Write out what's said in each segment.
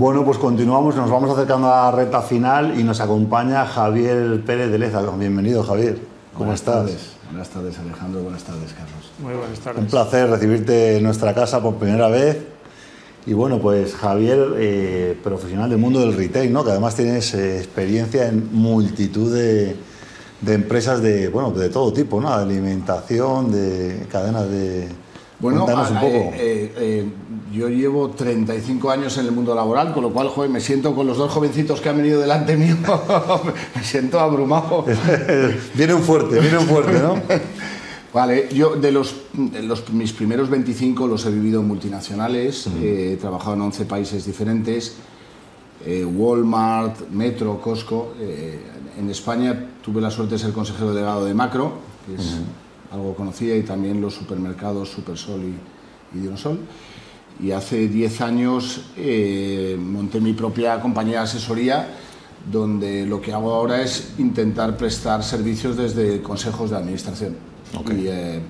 Bueno, pues continuamos, nos vamos acercando a la recta final y nos acompaña Javier Pérez de Leza. Bienvenido, Javier. ¿Cómo buenas estás? Tardes. Buenas tardes, Alejandro. Buenas tardes, Carlos. Muy buenas tardes. Un placer recibirte en nuestra casa por primera vez. Y bueno, pues Javier, eh, profesional del mundo del retail, ¿no? que además tienes eh, experiencia en multitud de, de, empresas de, bueno, de todo tipo, ¿no? de alimentación, de cadenas de... Bueno, Cuéntanos un poco. eh, eh, yo llevo 35 años en el mundo laboral, con lo cual, joder, me siento con los dos jovencitos que han venido delante mío, me siento abrumado. vienen fuerte, vienen fuerte, ¿no? Vale, yo de los, de los- mis primeros 25 los he vivido en multinacionales, eh, he trabajado en 11 países diferentes, eh, Walmart, Metro, Costco. eh, en España tuve la suerte de ser consejero delegado de Macro, que es algo conocida, y también los supermercados Supersol y, y Dionisol. Y hace 10 años eh, monté mi propia compañía de asesoría donde lo que hago ahora es intentar prestar servicios desde consejos de administración. Y eh,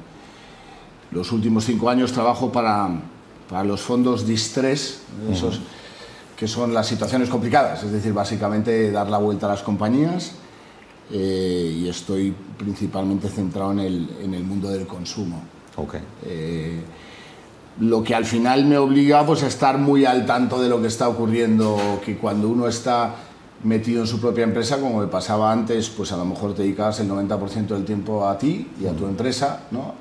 los últimos cinco años trabajo para, para los fondos distress, esos que son las situaciones complicadas, es decir, básicamente dar la vuelta a las compañías eh, y estoy principalmente centrado en el, en el mundo del consumo. Lo que al final me obliga pues, a estar muy al tanto de lo que está ocurriendo, que cuando uno está metido en su propia empresa, como me pasaba antes, pues a lo mejor te dedicabas el 90% del tiempo a ti y a tu empresa, ¿no?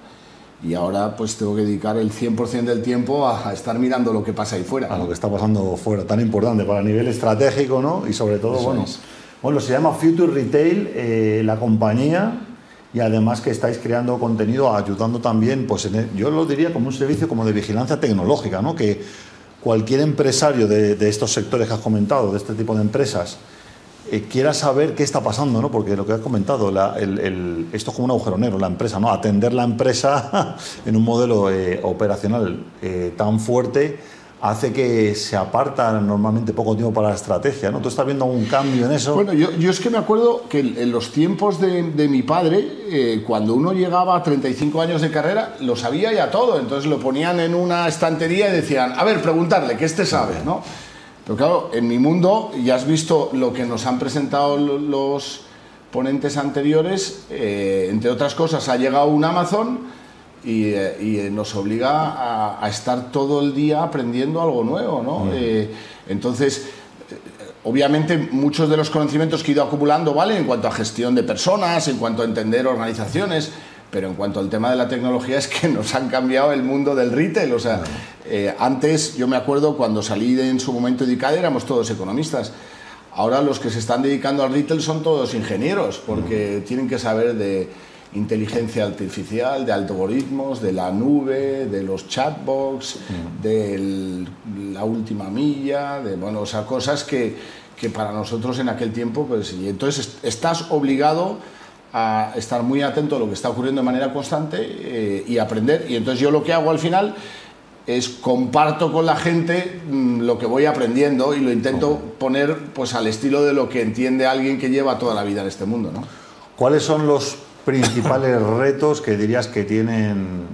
Y ahora pues tengo que dedicar el 100% del tiempo a, a estar mirando lo que pasa ahí fuera. a ¿no? lo que está pasando fuera, tan importante para el nivel estratégico, ¿no? Y sobre todo, Eso bueno, es. bueno, se llama Future Retail, eh, la compañía, y además que estáis creando contenido, ayudando también, pues en yo lo diría como un servicio como de vigilancia tecnológica, ¿no? Que cualquier empresario de, de estos sectores que has comentado, de este tipo de empresas, eh, quiera saber qué está pasando, ¿no? Porque lo que has comentado, esto es como un agujero negro, la empresa, ¿no? Atender la empresa en un modelo eh, operacional eh, tan fuerte hace que se aparta normalmente poco tiempo para la estrategia, ¿no? ¿Tú estás viendo un cambio en eso? Bueno, yo, es que me acuerdo que en los tiempos de, mi padre, eh, cuando uno llegaba a 35 años de carrera, lo sabía ya todo. Entonces lo ponían en una estantería y decían, a ver, preguntarle, que este sabe, ¿no? Pero claro, en mi mundo, ya has visto lo que nos han presentado lo- los ponentes anteriores, eh, entre otras cosas, ha llegado un Amazon y, eh, y, eh, nos obliga a, a estar todo el día aprendiendo algo nuevo, ¿no? Eh, entonces, obviamente muchos de los conocimientos que he ido acumulando, ¿vale? En cuanto a gestión de personas, en cuanto a entender organizaciones, pero en cuanto al tema de la tecnología es que nos han cambiado el mundo del retail. O sea, eh, antes yo me acuerdo cuando salí de, en su momento de ICADE éramos todos economistas. Ahora los que se están dedicando al retail son todos ingenieros, porque tienen que saber de inteligencia artificial, de algoritmos, de la nube, de los chatbots, de la última milla, de bueno, o sea, cosas que, que para nosotros en aquel tiempo, pues, y entonces est- estás obligado a estar muy atento a lo que está ocurriendo de manera constante eh, y aprender. Y entonces yo lo que hago al final es comparto con la gente mm, lo que voy aprendiendo y lo intento poner pues al estilo de lo que entiende alguien que lleva toda la vida en este mundo, ¿no? ¿Cuáles son los principales retos que dirías que tienen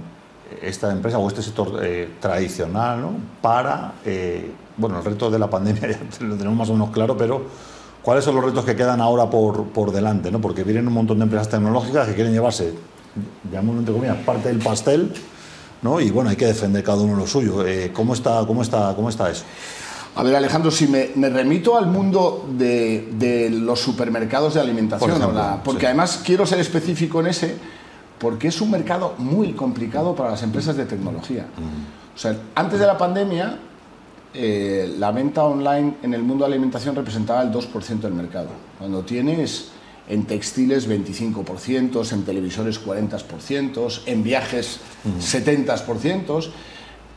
esta empresa o este sector eh, tradicional ¿no? para, eh, bueno, el reto de la pandemia ya lo tenemos más o menos claro, pero ¿cuáles son los retos que quedan ahora por, por delante? ¿no? Porque vienen un montón de empresas tecnológicas que quieren llevarse, llamémoslo entre comillas, parte del pastel, ¿no? y bueno, hay que defender cada uno lo suyo. Eh, ¿cómo, está, cómo, está, ¿Cómo está eso? A ver, Alejandro, si me, me remito al mundo de, de los supermercados de alimentación, Por ¿no? ejemplo, La- porque sí. además quiero ser específico en ese, porque es un mercado muy complicado para las empresas de tecnología. O sea, antes de la pandemia, eh, la venta online en el mundo de alimentación representaba el 2% del mercado. Cuando tienes en textiles 25%, en televisores 40%, en viajes 70%.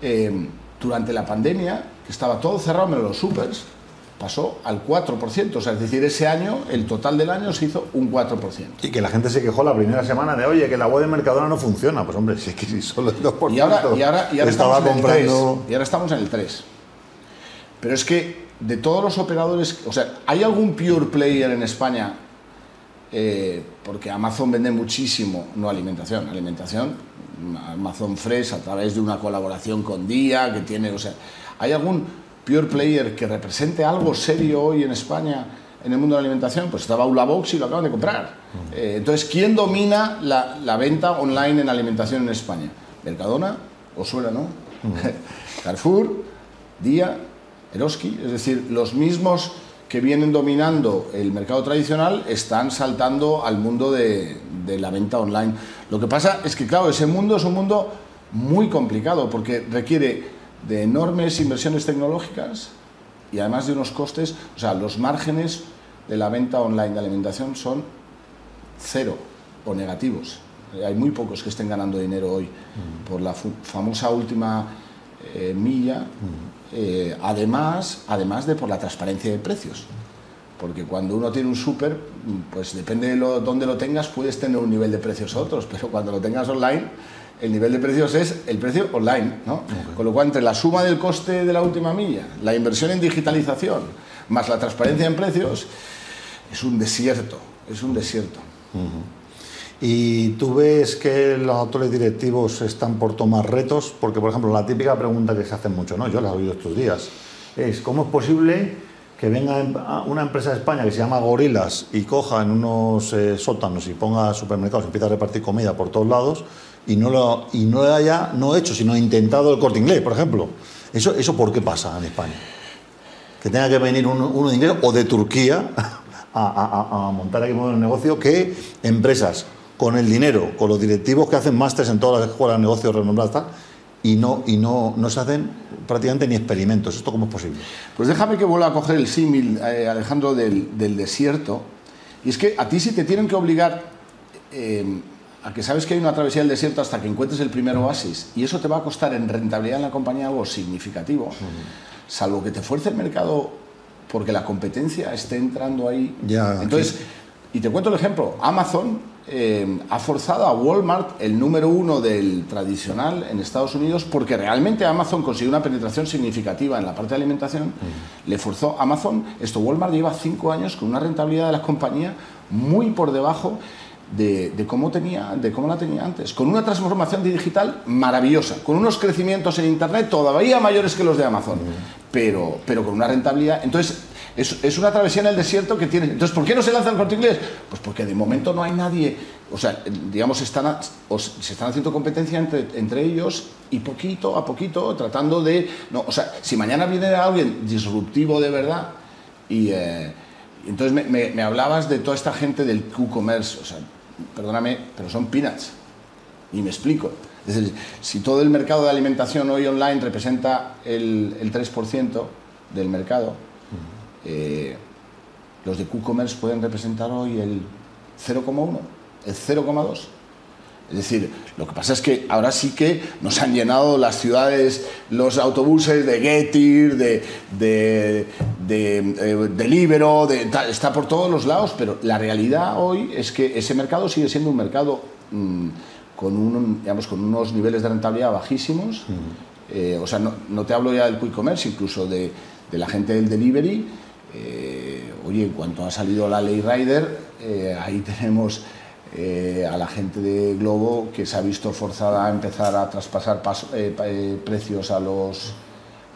eh, durante la pandemia, que estaba todo cerrado menos los supers, pasó al 4%. O sea, es decir, ese año, el total del año se hizo un 4%. Y que la gente se quejó la primera semana de, oye, que la web de Mercadona no funciona. Pues hombre, si es que si solo el 2% Y ahora, y ahora, y ahora estaba comprando... 3. Y ahora estamos en el 3. Pero es que de todos los operadores, o sea, ¿hay algún pure player en España? Eh, porque Amazon vende muchísimo, no alimentación, alimentación, Amazon Fresh a través de una colaboración con Día, que tiene, o sea, ¿hay algún pure player que represente algo serio hoy en España en el mundo de la alimentación, pues estaba Box y lo acaban de comprar. Eh, entonces, ¿quién domina la, la, venta online en alimentación en España? Mercadona, Osuera, ¿no? Carrefour, Día, Eroski, es decir, los mismos que vienen dominando el mercado tradicional están saltando al mundo de, de la venta online. Lo que pasa es que, claro, ese mundo es un mundo muy complicado porque requiere de enormes inversiones tecnológicas y además de unos costes, o sea, los márgenes de la venta online de alimentación son cero o negativos. Hay muy pocos que estén ganando dinero hoy por la famosa última eh, milla, eh, además, además de por la transparencia de precios. Porque cuando uno tiene un súper, pues depende de lo, dónde lo tengas, puedes tener un nivel de precios a otros, pero cuando lo tengas online, el nivel de precios es el precio online. ¿no? Con lo cual, entre la suma del coste de la última milla, la inversión en digitalización, más la transparencia en precios, es un desierto, es un desierto. ¿Y tú ves que los autores directivos están por tomar retos? Porque, por ejemplo, la típica pregunta que se hace mucho, ¿no? yo la he oído estos días, es ¿cómo es posible que venga una empresa de España que se llama Gorilas y coja en unos eh, sótanos y ponga supermercados y empieza a repartir comida por todos lados y no lo, y no haya no hecho, sino intentado el corte inglés, por ejemplo. ¿Eso, ¿Eso por qué pasa en España? Que tenga que venir uno, de inglés o de Turquía a, montar aquí un negocio que empresas con el dinero, con los directivos que hacen másteres en todas las escuelas de negocios renombradas, y no, y no, no se hacen prácticamente ni experimentos. ¿Esto cómo es posible? Pues déjame que vuelva a coger el símil, eh, Alejandro, del, del, desierto. Y es que a ti si te tienen que obligar eh, a que sabes que hay una travesía del desierto hasta que encuentres el primer oasis, y eso te va a costar en rentabilidad en la compañía algo significativo, salvo que te fuerce el mercado porque la competencia esté entrando ahí. Ya, Entonces, y te cuento el ejemplo, Amazon eh, ha forzado a Walmart el número uno del tradicional en Estados Unidos porque realmente Amazon consiguió una penetración significativa en la parte de alimentación. Le forzó Amazon, esto Walmart lleva cinco años con una rentabilidad de la compañía muy por debajo de, cómo tenía, de cómo la tenía antes, con una transformación digital maravillosa, con unos crecimientos en Internet todavía mayores que los de Amazon, pero, pero con una rentabilidad. Entonces, es, una travesía en el desierto que tiene. Entonces, ¿por qué no se lanza el corte inglés? Pues porque de momento no hay nadie. O sea, digamos, están se están haciendo competencia entre, entre, ellos y poquito a poquito tratando de. No, o sea, si mañana viene alguien disruptivo de verdad y. Eh, entonces me, me, hablabas de toda esta gente del Q-Commerce, o sea, perdóname, pero son peanuts. Y me explico. Es decir, si todo el mercado de alimentación hoy online representa el, el 3% del mercado, eh, los de Q-Commerce pueden representar hoy el 0,1, el 0,2. Es decir, lo que pasa es que ahora sí que nos han llenado las ciudades, los autobuses de Getir, de, de, de, eh, está por todos los lados, pero la realidad hoy es que ese mercado sigue siendo un mercado mm, con, un, digamos, con unos niveles de rentabilidad bajísimos. Eh, o sea, no, no, te hablo ya del quick commerce, incluso de, de la gente del delivery, eh, oye, en cuanto ha salido la ley Rider, eh, ahí tenemos eh, a la gente de Globo que se ha visto forzada a empezar a traspasar precios a los,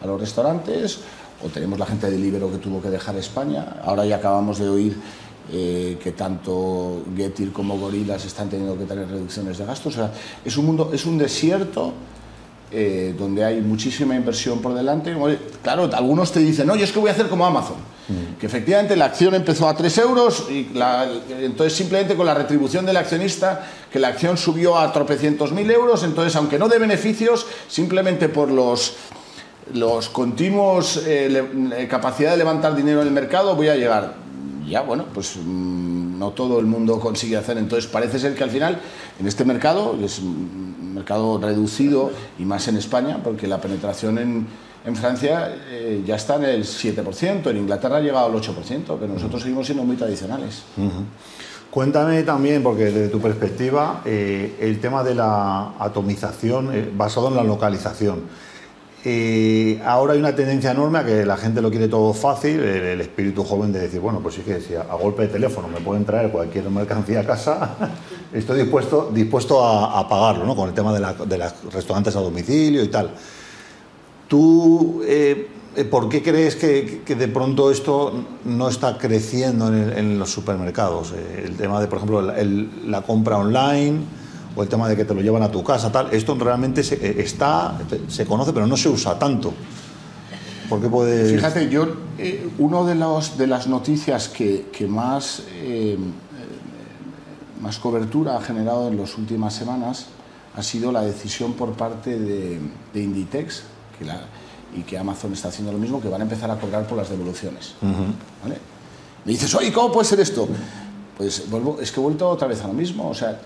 a los restaurantes, o tenemos la gente de Libero que tuvo que dejar España. Ahora ya acabamos de oír que tanto Getir como Gorilas están teniendo que tener reducciones de gastos. O sea, es un mundo, es un desierto donde hay muchísima inversión por delante. Claro, algunos te dicen, no, yo es que voy a hacer como Amazon, mm. que efectivamente la acción empezó a 3 euros y entonces simplemente con la retribución del accionista, que la acción subió a tropecientos mil euros, entonces aunque no de beneficios, simplemente por los los continuos eh, eh, capacidad de levantar dinero en el mercado voy a llegar ya bueno pues mm, no todo el mundo consigue hacer entonces parece ser que al final en este mercado es mercado reducido y más en España, porque la penetración en, en Francia eh, ya está en el 7%, en Inglaterra ha llegado al 8%, pero nosotros seguimos siendo muy tradicionales. Cuéntame también, porque desde tu perspectiva, eh, el tema de la atomización eh, basado en la localización. ahora hay una tendencia enorme a que la gente lo quiere todo fácil, el, espíritu joven de decir, bueno, pues sí que si a, golpe de teléfono me pueden traer cualquier mercancía a casa, estoy dispuesto, dispuesto a, pagarlo, ¿no? Con el tema de, los restaurantes a domicilio y tal. Tú, eh, eh, ¿por qué crees que, de pronto esto no está creciendo en, los supermercados? Eh, el tema de, por ejemplo, la compra online o el tema de que te lo llevan a tu casa, tal. Esto realmente se, está, se conoce, pero no se usa tanto. ¿Por qué puede...? Fíjate, yo, eh, una de, los, de las noticias que, más, más cobertura ha generado en las últimas semanas ha sido la decisión por parte de Inditex, que la, y que Amazon está haciendo lo mismo, que van a empezar a cobrar por las devoluciones. Uh -huh. ¿vale? Me dices, oye, ¿cómo puede ser esto? Pues vuelvo, es que he vuelto otra vez a lo mismo. O sea,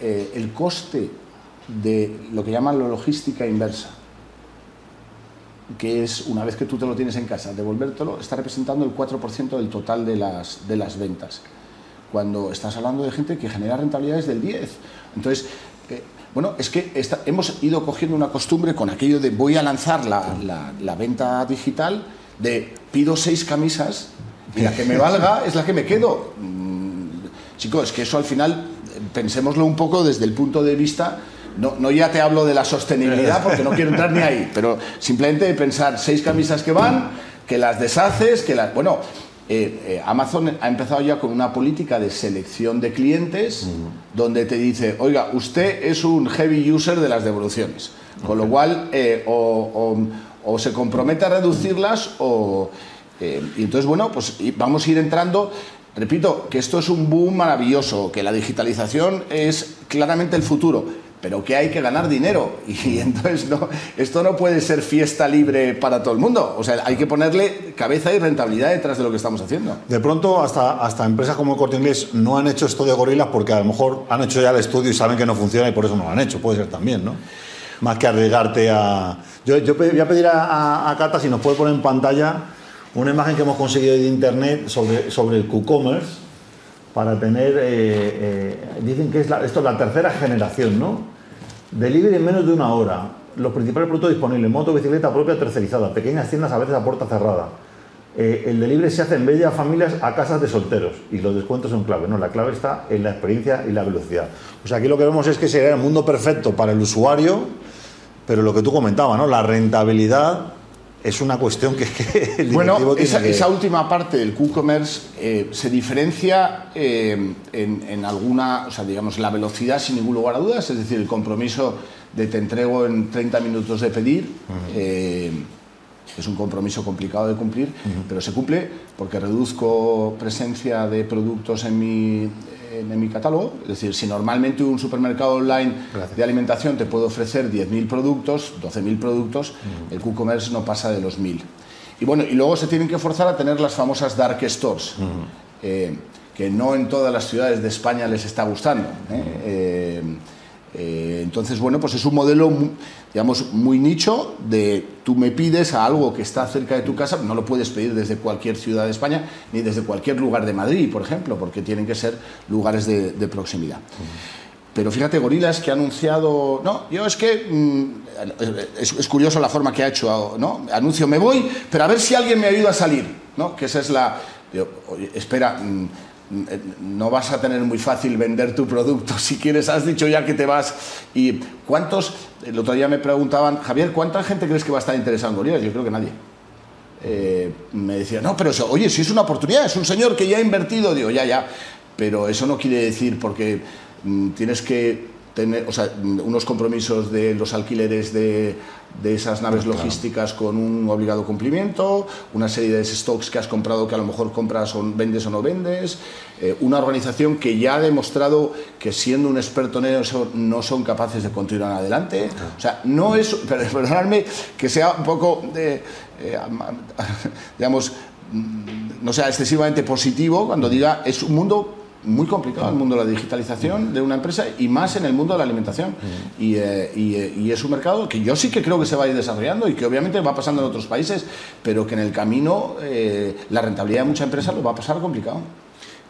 eh, el coste de lo que llaman la logística inversa, que es una vez que tú te lo tienes en casa, devolvértelo, está representando el 4% del total de las, de las ventas. Cuando estás hablando de gente que genera rentabilidades del 10%. Entonces, eh, bueno, es que esta, hemos ido cogiendo una costumbre con aquello de voy a lanzar la, la, la venta digital, de pido seis camisas y la que me valga es la que me quedo. Mm, chicos, es que eso al final, pensémoslo un poco desde el punto de vista no, no, ya te hablo de la sostenibilidad porque no quiero entrar ni ahí, pero simplemente pensar seis camisas que van, que las deshaces, que las... Bueno, eh, eh, Amazon ha empezado ya con una política de selección de clientes uh -huh. donde te dice, oiga, usted es un heavy user de las devoluciones, con okay. lo cual eh, o, o, o, se compromete a reducirlas o... Y entonces, bueno, pues vamos a ir entrando Repito, que esto es un boom maravilloso, que la digitalización es claramente el futuro, pero que hay que ganar dinero. Y entonces no, esto no puede ser fiesta libre para todo el mundo. O sea, hay que ponerle cabeza y rentabilidad detrás de lo que estamos haciendo. De pronto, hasta, hasta empresas como el Corte Inglés no han hecho esto de gorilas porque a lo mejor han hecho ya el estudio y saben que no funciona y por eso no lo han hecho. Puede ser también, ¿no? Más que arriesgarte a... Yo, yo voy a pedir a, a, a Cata si nos puede poner en pantalla una imagen que hemos conseguido de internet sobre, sobre el Q-Commerce para tener, eh, eh, dicen que esto es la tercera generación, ¿no? Delivery en menos de una hora, los principales productos disponibles, moto, bicicleta propia tercerizada, pequeñas tiendas a veces a puerta cerrada. Eh, el delivery se hace en a familias a casas de solteros y los descuentos son clave. No, la clave está en la experiencia y la velocidad. O sea, aquí lo que vemos es que sería el mundo perfecto para el usuario, pero lo que tú comentabas, ¿no? La rentabilidad es una cuestión que, que el bueno esa, que... esa, última parte del Q-commerce eh, se diferencia eh, en, en, alguna o sea digamos la velocidad sin ningún lugar a dudas es decir el compromiso de te entrego en 30 minutos de pedir uh -huh. eh, es un compromiso complicado de cumplir uh -huh. pero se cumple porque reduzco presencia de productos en mi en, mi catálogo. Es decir, si normalmente un supermercado online Gracias. de alimentación te puede ofrecer 10.000 productos, 12.000 productos, uh -huh. el Q-Commerce no pasa de los 1.000. Y bueno, y luego se tienen que forzar a tener las famosas dark stores, uh -huh. eh, que no en todas las ciudades de España les está gustando. ¿eh? Eh, eh, entonces, bueno, pues es un modelo, digamos, muy nicho de tú me pides a algo que está cerca de tu casa, no lo puedes pedir desde cualquier ciudad de España ni desde cualquier lugar de Madrid, por ejemplo, porque tienen que ser lugares de, proximidad. Pero fíjate, Gorilas que ha anunciado, no, yo es que mmm, es, curioso la forma que ha hecho, ¿no? Anuncio, me voy, pero a ver si alguien me ayuda a salir, ¿no? Que esa es la, espera. Mmm, no vas a tener muy fácil vender tu producto. Si quieres, has dicho ya que te vas. ¿Y cuántos? El otro día me preguntaban, Javier, ¿cuánta gente crees que va a estar interesada en Gorilas? Yo creo que nadie. Eh, me decía, no, pero oye, si es una oportunidad, es un señor que ya ha invertido. Digo, ya, ya. Pero eso no quiere decir porque mmm, tienes que tener, o sea, unos compromisos de los alquileres de, de esas naves claro. logísticas con un obligado cumplimiento, una serie de stocks que has comprado que a lo mejor compras o vendes o no vendes, eh, una organización que ya ha demostrado que siendo un experto en eso no son capaces de continuar adelante. Claro. O sea, no es, perdonadme que sea un poco, de, eh, digamos, no sea excesivamente positivo cuando diga es un mundo muy complicado el mundo de la digitalización de una empresa y más en el mundo de la alimentación. Y, eh, y, eh, y, es un mercado que yo sí que creo que se va a ir desarrollando y que obviamente va pasando en otros países, pero que en el camino eh, la rentabilidad de mucha empresa lo va a pasar complicado.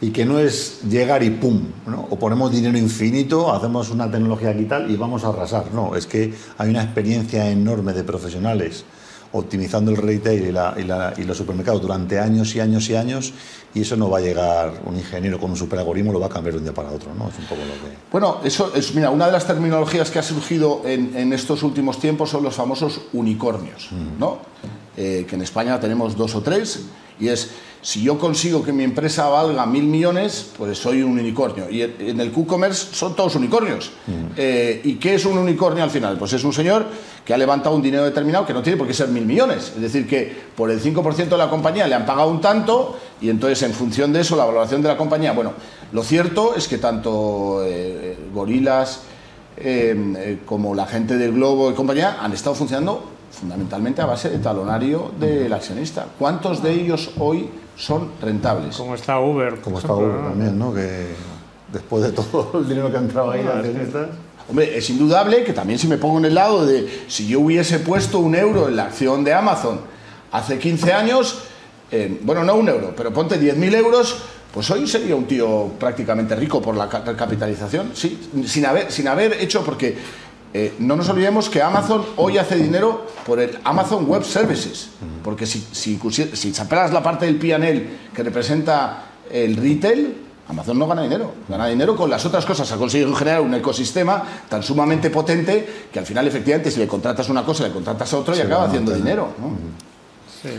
Y que no es llegar y pum, ¿no? o ponemos dinero infinito, hacemos una tecnología aquí tal y vamos a arrasar. No, es que hay una experiencia enorme de profesionales optimizando el retail y, la, y, la, y, los supermercados durante años y años y años y eso no va a llegar un ingeniero con un superalgoritmo lo va a cambiar de un día para otro ¿no? es un poco lo que bueno eso es mira una de las terminologías que ha surgido en, en estos últimos tiempos son los famosos unicornios mm. ¿no? eh, que en España tenemos dos o tres, y es, si yo consigo que mi empresa valga mil millones, pues soy un unicornio. Y en el Q-Commerce son todos unicornios. Eh, ¿Y qué es un unicornio al final? Pues es un señor que ha levantado un dinero determinado que no tiene por qué ser mil millones. Es decir, que por el 5% de la compañía le han pagado un tanto y entonces en función de eso la valoración de la compañía. Bueno, lo cierto es que tanto eh, Gorilas como la gente del Globo y compañía han estado funcionando fundamentalmente a base de talonario del accionista. ¿Cuántos de ellos hoy son rentables? Como está Uber. Como está Uber también, ¿no? Que después de todo el dinero que ha entrado ahí, accionistas... Hombre, es indudable que también si me pongo en el lado de si yo hubiese puesto un euro en la acción de Amazon hace 15 años, eh, bueno, no un euro, pero ponte 10.000 euros, pues hoy sería un tío prácticamente rico por la capitalización, sí, sin haber, sin haber hecho, porque eh, no nos olvidemos que Amazon hoy hace dinero por el Amazon Web Services, porque si, si, si separas la parte del PNL que representa el retail, Amazon no gana dinero, gana dinero con las otras cosas. Ha conseguido generar un ecosistema tan sumamente potente que al final, efectivamente, si le contratas una cosa, le contratas a otra y acaba haciendo dinero. Sí.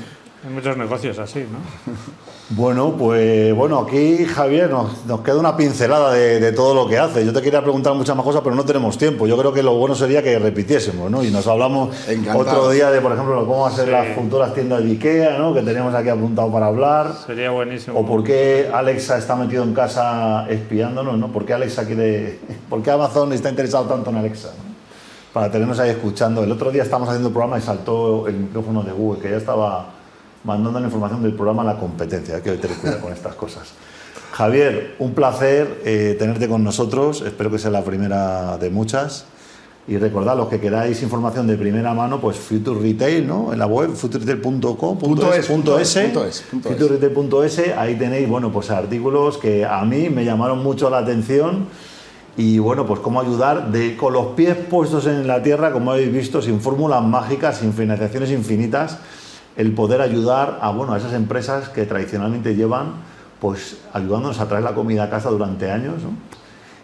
Hay muchos negocios así, ¿no? Bueno, pues bueno, aquí Javier nos, queda una pincelada de, todo lo que hace. Yo te quería preguntar muchas más cosas, pero no tenemos tiempo. Yo creo que lo bueno sería que repitiésemos, ¿no? Y nos hablamos otro día de, por ejemplo, cómo van a ser las futuras tiendas de Ikea, ¿no? Que tenemos aquí apuntado para hablar. Sería buenísimo. O por qué Alexa está metido en casa espiándonos, ¿no? ¿Por qué Alexa quiere... ¿Por qué Amazon está interesado tanto en Alexa? Para tenernos ahí escuchando. El otro día estábamos haciendo el programa y saltó el micrófono de Google, que ya estaba mandando la información del programa a la competencia. Hay que tener cuidado con estas cosas. Javier, un placer eh, tenerte con nosotros. Espero que sea la primera de muchas. Y recordad, los que queráis información de primera mano, pues Future Retail, ¿no? En la web, futureretail.com.es, futureretail.es, ahí tenéis, bueno, pues artículos que a mí me llamaron mucho la atención y bueno, pues cómo ayudar de, con los pies puestos en la tierra, como habéis visto, sin fórmulas mágicas, sin financiaciones infinitas, el poder ayudar a, bueno, a esas empresas que tradicionalmente llevan pues ayudándonos a traer la comida a casa durante años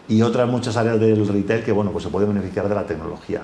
y otras muchas áreas del retail que bueno, pues se pueden beneficiar de la tecnología.